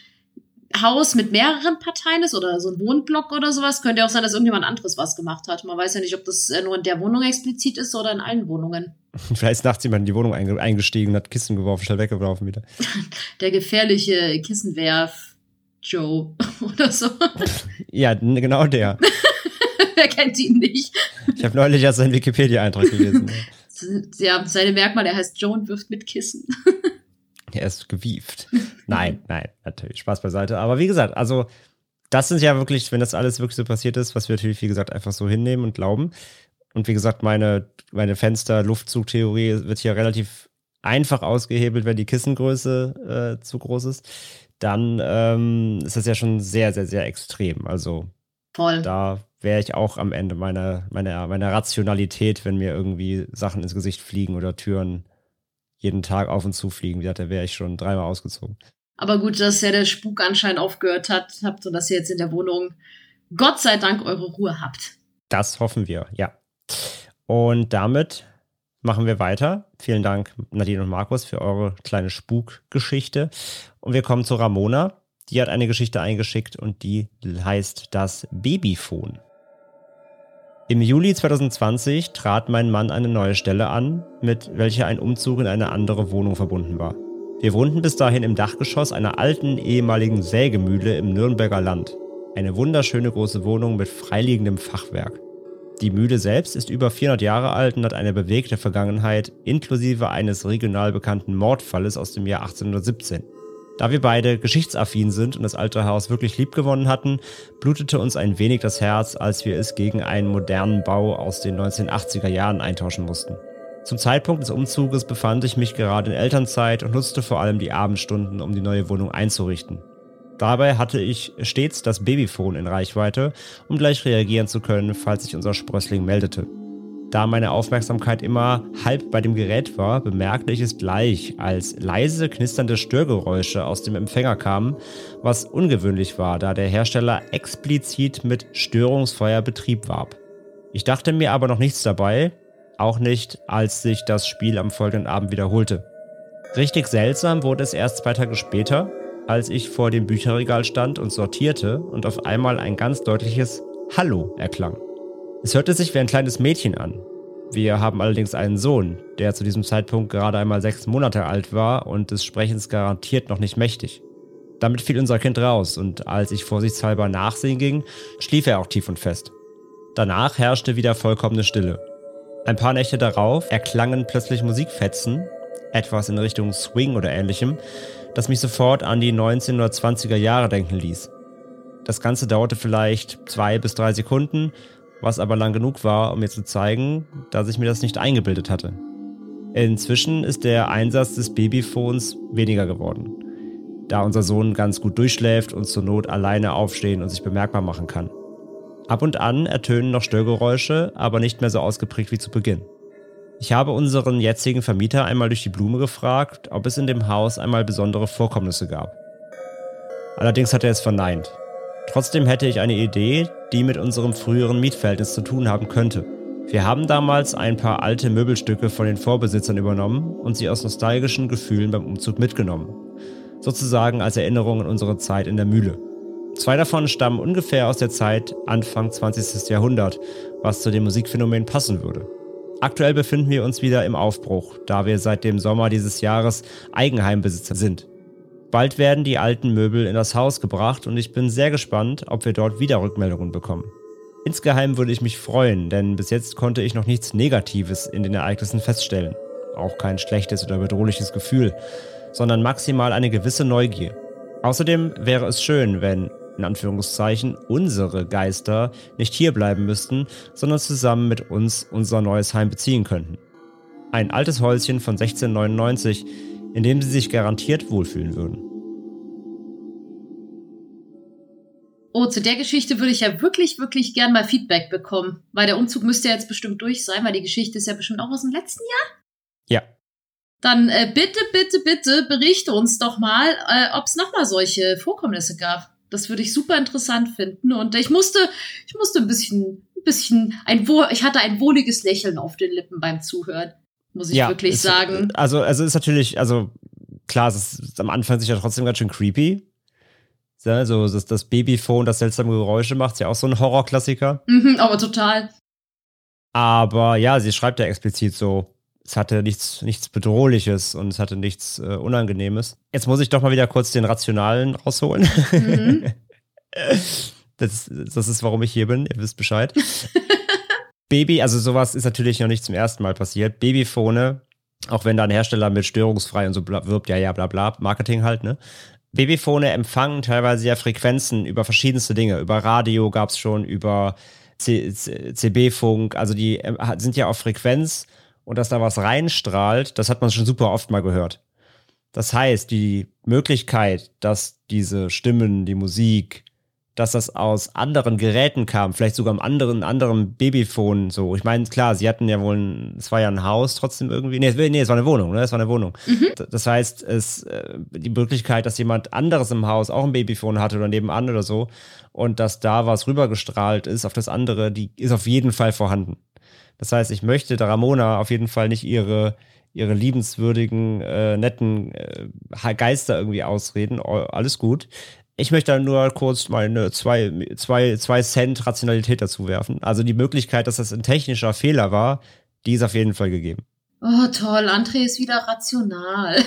Haus mit mehreren Parteien ist oder so ein Wohnblock oder sowas, könnte ja auch sein, dass irgendjemand anderes was gemacht hat. Man weiß ja nicht, ob das äh, nur in der Wohnung explizit ist oder in allen Wohnungen. Vielleicht ist nachts jemand in die Wohnung einge eingestiegen, hat Kissen geworfen, schnell weggeworfen wieder. Der gefährliche Kissenwerf Joe oder so. Ja, genau der. Wer kennt ihn nicht? Ich habe neulich erst seinen Wikipedia-Eintrag gelesen. Ja, seine Merkmale, er heißt Joe und wirft mit Kissen. Er ist gewieft. Nein, nein, natürlich. Spaß beiseite. Aber wie gesagt, also, das sind ja wirklich, wenn das alles wirklich so passiert ist, was wir natürlich, wie gesagt, einfach so hinnehmen und glauben. Und wie gesagt, meine, meine Fenster-Luftzugtheorie wird hier relativ einfach ausgehebelt, wenn die Kissengröße äh, zu groß ist. Dann ähm, ist das ja schon sehr, sehr, sehr extrem. Also, Voll. da wäre ich auch am Ende meiner, meiner, meiner Rationalität, wenn mir irgendwie Sachen ins Gesicht fliegen oder Türen jeden Tag auf und zu fliegen. Wie gesagt, da wäre ich schon dreimal ausgezogen. Aber gut, dass ja der Spuk anscheinend aufgehört hat, habt und dass ihr jetzt in der Wohnung Gott sei Dank eure Ruhe habt. Das hoffen wir, ja. Und damit machen wir weiter. Vielen Dank, Nadine und Markus, für eure kleine Spukgeschichte. Und wir kommen zu Ramona. Die hat eine Geschichte eingeschickt und die heißt das Babyphone. Im Juli 2020 trat mein Mann eine neue Stelle an, mit welcher ein Umzug in eine andere Wohnung verbunden war. Wir wohnten bis dahin im Dachgeschoss einer alten ehemaligen Sägemühle im Nürnberger Land. Eine wunderschöne große Wohnung mit freiliegendem Fachwerk. Die Mühle selbst ist über 400 Jahre alt und hat eine bewegte Vergangenheit, inklusive eines regional bekannten Mordfalles aus dem Jahr 1817. Da wir beide geschichtsaffin sind und das alte Haus wirklich liebgewonnen hatten, blutete uns ein wenig das Herz, als wir es gegen einen modernen Bau aus den 1980er Jahren eintauschen mussten. Zum Zeitpunkt des Umzuges befand ich mich gerade in Elternzeit und nutzte vor allem die Abendstunden, um die neue Wohnung einzurichten. Dabei hatte ich stets das Babyphone in Reichweite, um gleich reagieren zu können, falls sich unser Sprössling meldete. Da meine Aufmerksamkeit immer halb bei dem Gerät war, bemerkte ich es gleich, als leise knisternde Störgeräusche aus dem Empfänger kamen, was ungewöhnlich war, da der Hersteller explizit mit störungsfreier Betrieb warb. Ich dachte mir aber noch nichts dabei, auch nicht, als sich das Spiel am folgenden Abend wiederholte. Richtig seltsam wurde es erst zwei Tage später, als ich vor dem Bücherregal stand und sortierte und auf einmal ein ganz deutliches Hallo erklang. Es hörte sich wie ein kleines Mädchen an. Wir haben allerdings einen Sohn, der zu diesem Zeitpunkt gerade einmal sechs Monate alt war und des Sprechens garantiert noch nicht mächtig. Damit fiel unser Kind raus und als ich vorsichtshalber nachsehen ging, schlief er auch tief und fest. Danach herrschte wieder vollkommene Stille. Ein paar Nächte darauf erklangen plötzlich Musikfetzen, etwas in Richtung Swing oder ähnlichem, das mich sofort an die 1920er Jahre denken ließ. Das Ganze dauerte vielleicht zwei bis drei Sekunden, was aber lang genug war, um mir zu zeigen, dass ich mir das nicht eingebildet hatte. Inzwischen ist der Einsatz des Babyphones weniger geworden, da unser Sohn ganz gut durchschläft und zur Not alleine aufstehen und sich bemerkbar machen kann. Ab und an ertönen noch Störgeräusche, aber nicht mehr so ausgeprägt wie zu Beginn. Ich habe unseren jetzigen Vermieter einmal durch die Blume gefragt, ob es in dem Haus einmal besondere Vorkommnisse gab. Allerdings hat er es verneint. Trotzdem hätte ich eine Idee, die mit unserem früheren Mietverhältnis zu tun haben könnte. Wir haben damals ein paar alte Möbelstücke von den Vorbesitzern übernommen und sie aus nostalgischen Gefühlen beim Umzug mitgenommen. Sozusagen als Erinnerung an unsere Zeit in der Mühle. Zwei davon stammen ungefähr aus der Zeit Anfang 20. Jahrhundert, was zu dem Musikphänomen passen würde. Aktuell befinden wir uns wieder im Aufbruch, da wir seit dem Sommer dieses Jahres Eigenheimbesitzer sind. Bald werden die alten Möbel in das Haus gebracht und ich bin sehr gespannt, ob wir dort wieder Rückmeldungen bekommen. Insgeheim würde ich mich freuen, denn bis jetzt konnte ich noch nichts Negatives in den Ereignissen feststellen. Auch kein schlechtes oder bedrohliches Gefühl, sondern maximal eine gewisse Neugier. Außerdem wäre es schön, wenn in Anführungszeichen, unsere Geister nicht hierbleiben müssten, sondern zusammen mit uns unser neues Heim beziehen könnten. Ein altes Häuschen von 1699, in dem sie sich garantiert wohlfühlen würden. Oh, zu der Geschichte würde ich ja wirklich, wirklich gern mal Feedback bekommen. Weil der Umzug müsste ja jetzt bestimmt durch sein, weil die Geschichte ist ja bestimmt auch aus dem letzten Jahr. Ja. Dann äh, bitte, bitte, bitte berichte uns doch mal, äh, ob es nochmal solche Vorkommnisse gab. Das würde ich super interessant finden. Und ich musste, ich musste ein bisschen, ein bisschen, ein ich hatte ein wohliges Lächeln auf den Lippen beim Zuhören, muss ich ja, wirklich ist, sagen. Also, also ist natürlich, also klar, es ist am Anfang sicher trotzdem ganz schön creepy. Ja, so das, das Babyphone, das seltsame Geräusche macht, ist ja auch so ein Horrorklassiker. Mhm, aber total. Aber ja, sie schreibt ja explizit so, es hatte nichts, nichts Bedrohliches und es hatte nichts äh, Unangenehmes. Jetzt muss ich doch mal wieder kurz den Rationalen rausholen. Mhm. das, das ist, warum ich hier bin. Ihr wisst Bescheid. Baby, also sowas ist natürlich noch nicht zum ersten Mal passiert. Babyphone, auch wenn da ein Hersteller mit störungsfrei und so wirbt, ja, ja, bla, bla, Marketing halt, ne? Babyphone empfangen teilweise ja Frequenzen über verschiedenste Dinge. Über Radio gab es schon, über CB-Funk, also die äh, sind ja auf Frequenz und dass da was reinstrahlt, das hat man schon super oft mal gehört. Das heißt, die Möglichkeit, dass diese Stimmen, die Musik, dass das aus anderen Geräten kam, vielleicht sogar am anderen, anderen Babyphone, so. Ich meine, klar, sie hatten ja wohl, ein, es war ja ein Haus trotzdem irgendwie, nee, nee, es war eine Wohnung, ne, es war eine Wohnung. Mhm. Das heißt, es, äh, die Möglichkeit, dass jemand anderes im Haus auch ein Babyphone hatte oder nebenan oder so und dass da was rübergestrahlt ist auf das andere, die ist auf jeden Fall vorhanden. Das heißt, ich möchte der Ramona auf jeden Fall nicht ihre, ihre liebenswürdigen, äh, netten äh, Geister irgendwie ausreden. Alles gut. Ich möchte nur kurz meine zwei, zwei, zwei Cent Rationalität dazu werfen. Also die Möglichkeit, dass das ein technischer Fehler war, die ist auf jeden Fall gegeben. Oh, toll, André ist wieder rational.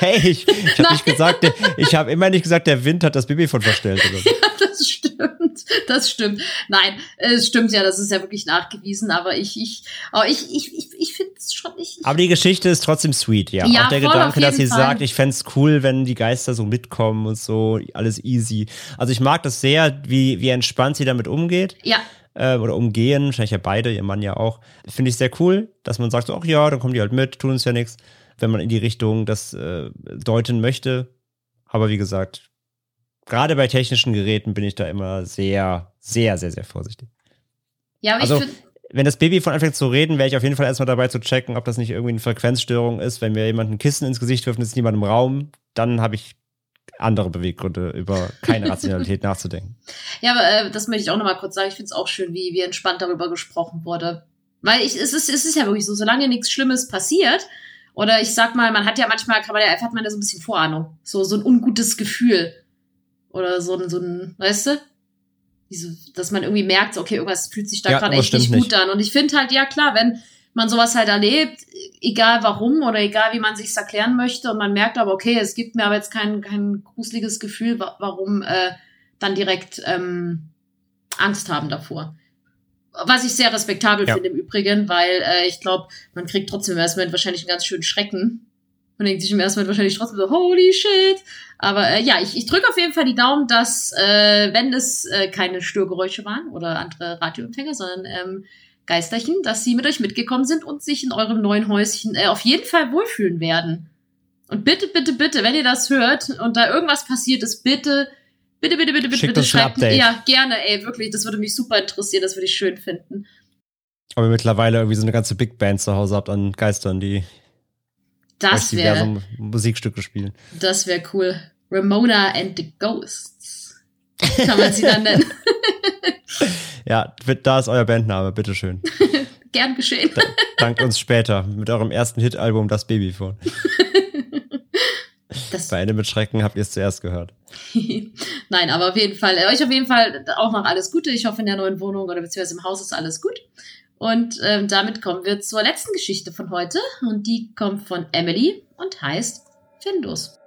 hey, ich, ich habe nicht gesagt, ich habe immer nicht gesagt, der Wind hat das Babyphone verstellt. Oder so. Ja, das stimmt. Das stimmt. Nein, es stimmt ja, das ist ja wirklich nachgewiesen, aber ich, ich, aber ich, ich, ich, ich finde es schon nicht. Aber die Geschichte ist trotzdem sweet, ja. ja Auch der Gedanke, dass sie Fall. sagt, ich fände es cool, wenn die Geister so mitkommen und so, alles easy. Also ich mag das sehr, wie, wie entspannt sie damit umgeht. Ja äh, oder umgehen, wahrscheinlich ja beide, ihr Mann ja auch. Finde ich sehr cool, dass man sagt, ach ja, dann kommen die halt mit, tun uns ja nichts, wenn man in die Richtung das äh, deuten möchte. Aber wie gesagt, gerade bei technischen Geräten bin ich da immer sehr, sehr, sehr, sehr vorsichtig. Ja, aber also, ich wenn das Baby von anfängt zu reden, wäre ich auf jeden Fall erstmal dabei zu checken, ob das nicht irgendwie eine Frequenzstörung ist. Wenn mir jemand ein Kissen ins Gesicht wirft und es ist niemand im Raum, dann habe ich andere Beweggründe, über keine Rationalität nachzudenken. Ja, aber äh, das möchte ich auch nochmal kurz sagen. Ich finde es auch schön, wie, wie entspannt darüber gesprochen wurde. Weil ich, es, ist, es ist ja wirklich so, solange nichts Schlimmes passiert, oder ich sag mal, man hat ja manchmal, kann man ja einfach hat man ja so ein bisschen Vorahnung. So, so ein ungutes Gefühl. Oder so ein, so ein, weißt du? Dass man irgendwie merkt, okay, irgendwas fühlt sich da ja, gerade echt nicht gut nicht. an. Und ich finde halt, ja klar, wenn, man sowas halt erlebt, egal warum oder egal wie man sich's erklären möchte und man merkt aber, okay, es gibt mir aber jetzt kein, kein gruseliges Gefühl, warum äh, dann direkt ähm, Angst haben davor. Was ich sehr respektabel ja. finde im Übrigen, weil äh, ich glaube, man kriegt trotzdem erstmal wahrscheinlich einen ganz schönen Schrecken, Und denkt sich im ersten Mal wahrscheinlich trotzdem so, holy shit. Aber äh, ja, ich, ich drücke auf jeden Fall die Daumen, dass, äh, wenn es äh, keine Störgeräusche waren oder andere Radioempfänger, sondern ähm, Geisterchen, dass sie mit euch mitgekommen sind und sich in eurem neuen Häuschen äh, auf jeden Fall wohlfühlen werden. Und bitte, bitte, bitte, wenn ihr das hört und da irgendwas passiert ist, bitte, bitte, bitte, bitte, bitte, bitte schreibt. Ja, gerne, ey, wirklich, das würde mich super interessieren, das würde ich schön finden. Aber mittlerweile irgendwie so eine ganze Big Band zu Hause habt an Geistern, die Das wäre, Musikstücke spielen. das wäre cool. Ramona and the Ghosts. Kann man sie dann nennen. Ja, da ist euer Bandname, bitteschön. Gern geschehen. Dankt uns später mit eurem ersten Hitalbum Das Babyphone. Das, Bei Ende mit Schrecken habt ihr es zuerst gehört. Nein, aber auf jeden Fall, äh, euch auf jeden Fall auch noch alles Gute. Ich hoffe, in der neuen Wohnung oder beziehungsweise im Haus ist alles gut. Und ähm, damit kommen wir zur letzten Geschichte von heute. Und die kommt von Emily und heißt Findus.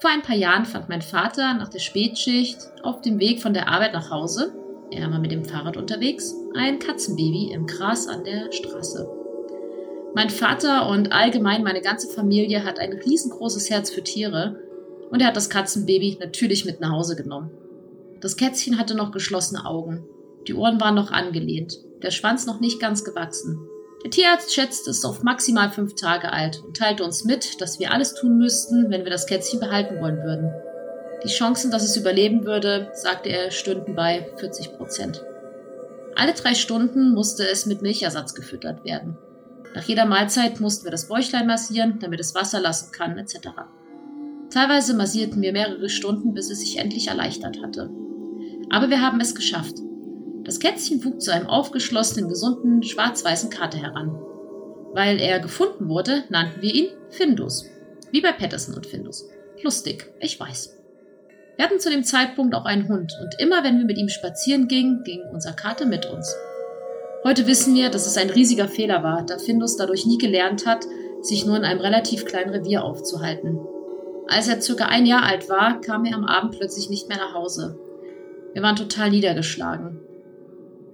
Vor ein paar Jahren fand mein Vater nach der Spätschicht auf dem Weg von der Arbeit nach Hause, er war mit dem Fahrrad unterwegs, ein Katzenbaby im Gras an der Straße. Mein Vater und allgemein meine ganze Familie hat ein riesengroßes Herz für Tiere und er hat das Katzenbaby natürlich mit nach Hause genommen. Das Kätzchen hatte noch geschlossene Augen. Die Ohren waren noch angelehnt, der Schwanz noch nicht ganz gewachsen. Der Tierarzt schätzte es auf maximal fünf Tage alt und teilte uns mit, dass wir alles tun müssten, wenn wir das Kätzchen behalten wollen würden. Die Chancen, dass es überleben würde, sagte er, stünden bei 40 Prozent. Alle drei Stunden musste es mit Milchersatz gefüttert werden. Nach jeder Mahlzeit mussten wir das Bäuchlein massieren, damit es Wasser lassen kann, etc. Teilweise massierten wir mehrere Stunden, bis es sich endlich erleichtert hatte. Aber wir haben es geschafft. Das Kätzchen wuchs zu einem aufgeschlossenen, gesunden, schwarz-weißen Kater heran. Weil er gefunden wurde, nannten wir ihn Findus. Wie bei Patterson und Findus. Lustig, ich weiß. Wir hatten zu dem Zeitpunkt auch einen Hund und immer wenn wir mit ihm spazieren gingen, ging unser Kater mit uns. Heute wissen wir, dass es ein riesiger Fehler war, da Findus dadurch nie gelernt hat, sich nur in einem relativ kleinen Revier aufzuhalten. Als er circa ein Jahr alt war, kam er am Abend plötzlich nicht mehr nach Hause. Wir waren total niedergeschlagen.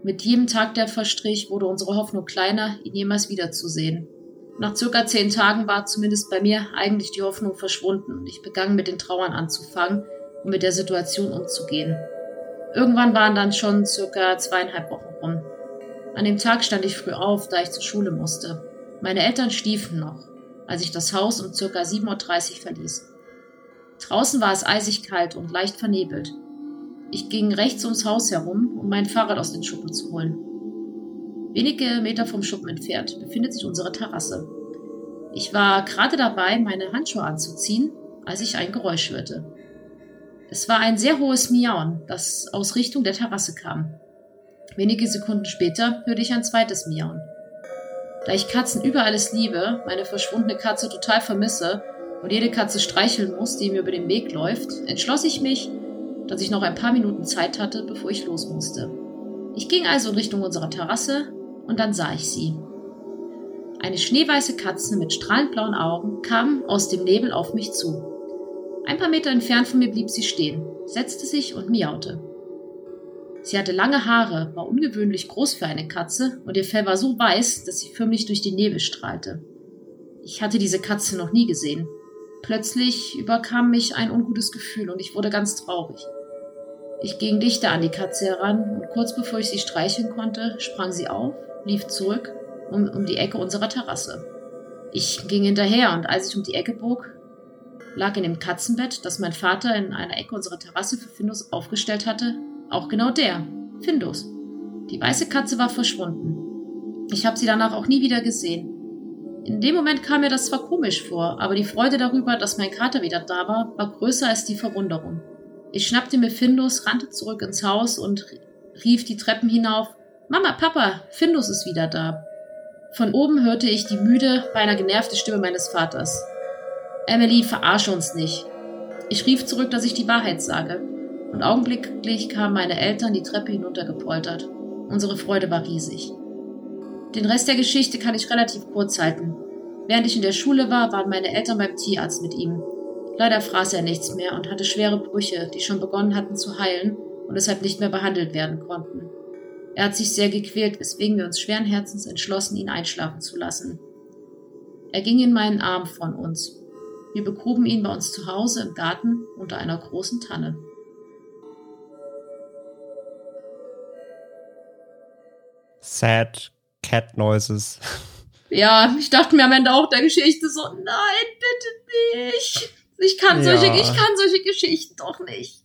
Mit jedem Tag, der verstrich, wurde unsere Hoffnung kleiner, ihn jemals wiederzusehen. Nach circa zehn Tagen war zumindest bei mir eigentlich die Hoffnung verschwunden und ich begann mit den Trauern anzufangen und mit der Situation umzugehen. Irgendwann waren dann schon circa zweieinhalb Wochen rum. An dem Tag stand ich früh auf, da ich zur Schule musste. Meine Eltern schliefen noch, als ich das Haus um circa 7.30 Uhr verließ. Draußen war es eisig kalt und leicht vernebelt. Ich ging rechts ums Haus herum, um mein Fahrrad aus den Schuppen zu holen. Wenige Meter vom Schuppen entfernt befindet sich unsere Terrasse. Ich war gerade dabei, meine Handschuhe anzuziehen, als ich ein Geräusch hörte. Es war ein sehr hohes Miauen, das aus Richtung der Terrasse kam. Wenige Sekunden später hörte ich ein zweites Miauen. Da ich Katzen über alles liebe, meine verschwundene Katze total vermisse und jede Katze streicheln muss, die mir über den Weg läuft, entschloss ich mich, dass ich noch ein paar Minuten Zeit hatte, bevor ich los musste. Ich ging also in Richtung unserer Terrasse und dann sah ich sie. Eine schneeweiße Katze mit strahlend blauen Augen kam aus dem Nebel auf mich zu. Ein paar Meter entfernt von mir blieb sie stehen, setzte sich und miaute. Sie hatte lange Haare, war ungewöhnlich groß für eine Katze und ihr Fell war so weiß, dass sie förmlich durch den Nebel strahlte. Ich hatte diese Katze noch nie gesehen. Plötzlich überkam mich ein ungutes Gefühl und ich wurde ganz traurig. Ich ging dichter an die Katze heran und kurz bevor ich sie streicheln konnte, sprang sie auf, lief zurück um, um die Ecke unserer Terrasse. Ich ging hinterher und als ich um die Ecke bog, lag in dem Katzenbett, das mein Vater in einer Ecke unserer Terrasse für Findus aufgestellt hatte, auch genau der, Findus. Die weiße Katze war verschwunden. Ich habe sie danach auch nie wieder gesehen. In dem Moment kam mir das zwar komisch vor, aber die Freude darüber, dass mein Kater wieder da war, war größer als die Verwunderung. Ich schnappte mir Findus, rannte zurück ins Haus und rief die Treppen hinauf: Mama, Papa, Findus ist wieder da. Von oben hörte ich die müde, beinahe genervte Stimme meines Vaters. Emily, verarsche uns nicht. Ich rief zurück, dass ich die Wahrheit sage. Und augenblicklich kamen meine Eltern die Treppe hinuntergepoltert. Unsere Freude war riesig. Den Rest der Geschichte kann ich relativ kurz halten. Während ich in der Schule war, waren meine Eltern beim Tierarzt mit ihm. Leider fraß er nichts mehr und hatte schwere Brüche, die schon begonnen hatten zu heilen und deshalb nicht mehr behandelt werden konnten. Er hat sich sehr gequält, weswegen wir uns schweren Herzens entschlossen, ihn einschlafen zu lassen. Er ging in meinen Arm von uns. Wir begruben ihn bei uns zu Hause im Garten unter einer großen Tanne. Sad Cat Noises. Ja, ich dachte mir am Ende auch der Geschichte so, nein, bitte nicht. Ich kann Ja. solche, ich kann solche Geschichten doch nicht.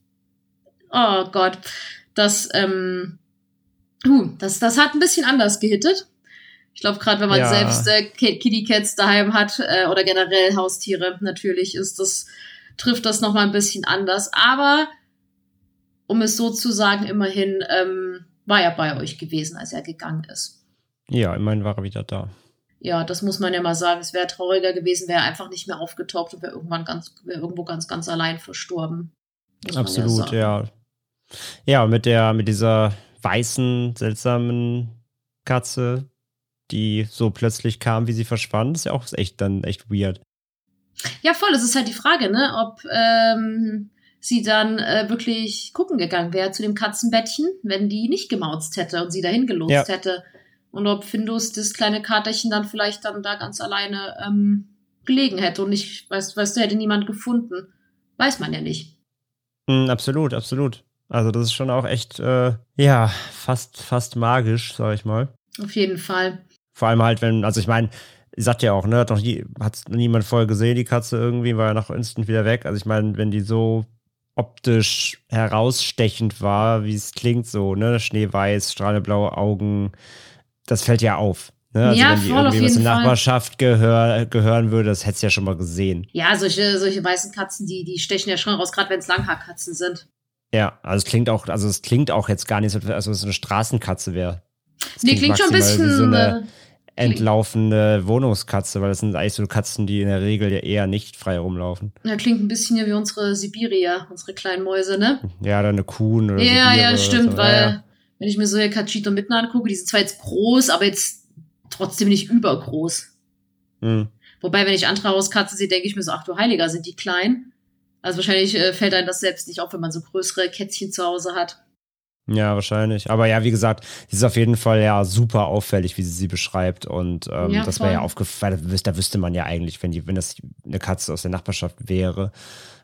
Oh Gott. Das, ähm, uh, das, das hat ein bisschen anders gehittet. Ich glaube, gerade wenn man Ja. selbst äh, Ki- Kitty Cats daheim hat äh, oder generell Haustiere, natürlich ist das, trifft das nochmal ein bisschen anders. Aber um es so zu sagen, immerhin ähm, war er bei euch gewesen, als er gegangen ist. Ja, immerhin war er wieder da. Ja, das muss man ja mal sagen. Es wäre trauriger gewesen, wäre er einfach nicht mehr aufgetaucht und wäre irgendwann ganz, wäre irgendwo ganz, ganz allein verstorben. Absolut, ja. Ja, und mit der, mit dieser weißen, seltsamen Katze, die so plötzlich kam, wie sie verschwand, ist ja auch echt dann echt weird. Ja, voll. Es ist halt die Frage, ne, ob ähm, sie dann äh, wirklich gucken gegangen wäre zu dem Katzenbettchen, wenn die nicht gemauzt hätte und sie dahin gelost Ja. hätte. Und ob Findus das kleine Katerchen dann vielleicht dann da ganz alleine ähm, gelegen hätte und nicht, weißt, weißt du, hätte niemand gefunden. Weiß man ja nicht. Mm, absolut, absolut. Also das ist schon auch echt, äh, ja, fast, fast magisch, sag ich mal. Auf jeden Fall. Vor allem halt, wenn, also ich meine, sagt ja auch, ne, hat noch nie, hat niemand vorher gesehen, die Katze irgendwie, war ja noch instant wieder weg. Also ich meine, wenn die so optisch herausstechend war, wie es klingt, so, ne, schneeweiß, strahlende blaue Augen, das fällt ja auf. Ne? Also Ja, wenn die voll, irgendwie was Fall. Nachbarschaft gehör, gehören würde, das hättest du ja schon mal gesehen. Ja, solche, solche weißen Katzen, die, die stechen ja schon raus, gerade wenn es Langhaarkatzen sind. Ja, also es klingt auch, also es klingt auch jetzt gar nicht so, als ob es eine Straßenkatze wäre. Nee, klingt schon ein bisschen. Wie so eine äh, entlaufende Wohnungskatze, weil das sind eigentlich so Katzen, die in der Regel ja eher nicht frei rumlaufen. ja, klingt ein bisschen wie unsere Sibirier, unsere kleinen Mäuse, ne? Ja, oder eine Kuh oder Ja, ja, stimmt, so. weil Ja, ja. Wenn ich mir so hier Cachito mitten angucke, die sind zwar jetzt groß, aber jetzt trotzdem nicht übergroß. Hm. Wobei, wenn ich andere Hauskatzen sehe, denke ich mir so, ach du Heiliger, sind die klein? Also wahrscheinlich äh, fällt einem das selbst nicht auf, wenn man so größere Kätzchen zu Hause hat. ja, wahrscheinlich. Aber ja, wie gesagt, sie ist auf jeden Fall ja super auffällig, wie sie sie beschreibt. Und ähm, Ja, das wäre ja aufgefallen, da wüsste man ja eigentlich, wenn, die, wenn das eine Katze aus der Nachbarschaft wäre.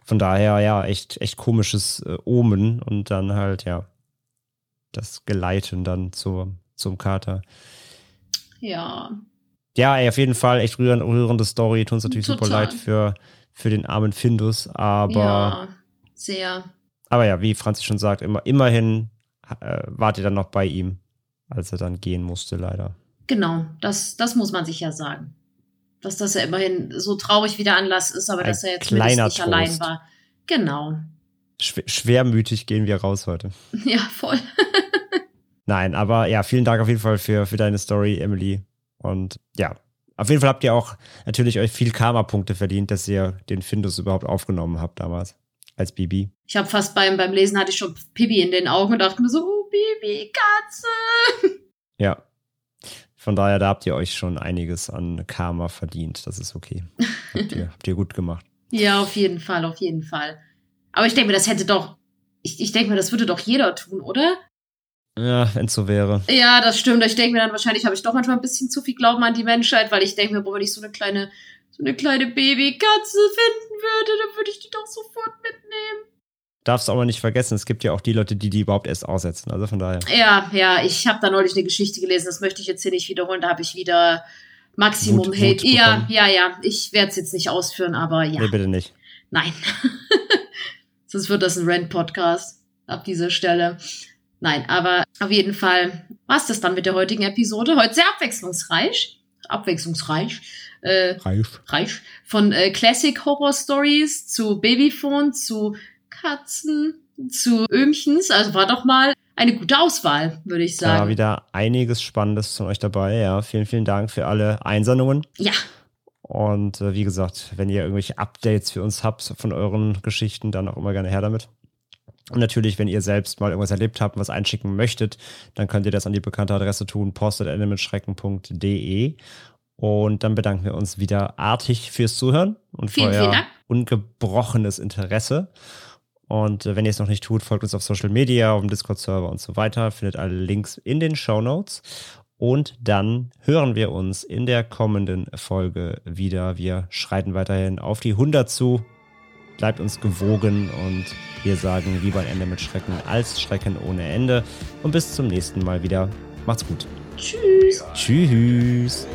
Von daher, ja, echt, echt komisches äh, Omen und dann halt, ja, das Geleiten dann zur, zum Kater. Ja, Ja, ey, auf jeden Fall echt rührend, rührende Story. Tut uns natürlich super Total. leid für, für den armen Findus. Aber, ja, sehr. aber ja, wie Franzi schon sagt, immer, immerhin äh, wart ihr dann noch bei ihm, als er dann gehen musste, leider. Genau, das, das muss man sich ja sagen. Dass das ja immerhin so traurig wie der Anlass ist, aber Ein dass er jetzt nicht allein Trost. war. Genau. Schw schwermütig gehen wir raus heute. Ja, voll. Nein, aber ja, vielen Dank auf jeden Fall für, für deine Story, Emily. Und ja, auf jeden Fall habt ihr auch natürlich euch viel Karma-Punkte verdient, dass ihr den Findus überhaupt aufgenommen habt damals. Als Bibi. Ich habe fast beim, beim Lesen hatte ich schon Pipi in den Augen und dachte mir so, oh, Bibi, Katze. Ja. Von daher, da habt ihr euch schon einiges an Karma verdient. Das ist okay. Habt ihr, habt ihr gut gemacht. Ja, auf jeden Fall, auf jeden Fall. Aber ich denke mir, das hätte doch, ich, ich denke mir, das würde doch jeder tun, oder? Ja, wenn es so wäre. Ja, das stimmt. Ich denke mir dann, wahrscheinlich habe ich doch manchmal ein bisschen zu viel Glauben an die Menschheit, weil ich denke mir, boah, wenn ich so eine kleine, so eine kleine Babykatze finden würde, dann würde ich die doch sofort mitnehmen. Darfst aber nicht vergessen, es gibt ja auch die Leute, die die überhaupt erst aussetzen. Also von daher. Ja, ja, ich habe da neulich eine Geschichte gelesen, das möchte ich jetzt hier nicht wiederholen, da habe ich wieder Maximum Wut- Hate. Wut ja, ja, ja, ich werde es jetzt nicht ausführen, aber ja, Nee, bitte nicht. nein. Sonst wird das ein Rant-Podcast ab dieser Stelle. Nein, aber auf jeden Fall war es das dann mit der heutigen Episode. Heute sehr abwechslungsreich. Abwechslungsreich. Äh, Reif. reich. Von äh, Classic Horror Stories zu Babyphone, zu Katzen, zu Öhmchens. Also war doch mal eine gute Auswahl, würde ich Da war sagen. wieder einiges Spannendes von euch dabei. Ja, vielen, vielen Dank für alle Einsendungen. Ja, Und äh, wie gesagt, wenn ihr irgendwelche Updates für uns habt von euren Geschichten, dann auch immer gerne her damit. Und natürlich, wenn ihr selbst mal irgendwas erlebt habt und was einschicken möchtet, dann könnt ihr das an die bekannte Adresse tun, post.endemitschrecken.de. Und dann bedanken wir uns wieder artig fürs Zuhören und Vielen, für vielen euer Dank. ungebrochenes Interesse. Und äh, wenn ihr es noch nicht tut, folgt uns auf Social Media, auf dem Discord-Server und so weiter. Findet alle Links in den Show Notes. Und dann hören wir uns in der kommenden Folge wieder. Wir schreiten weiterhin auf die 100 zu. Bleibt uns gewogen und wir sagen lieber ein Ende mit Schrecken als Schrecken ohne Ende. Und bis zum nächsten Mal wieder. Macht's gut. Tschüss. Tschüss.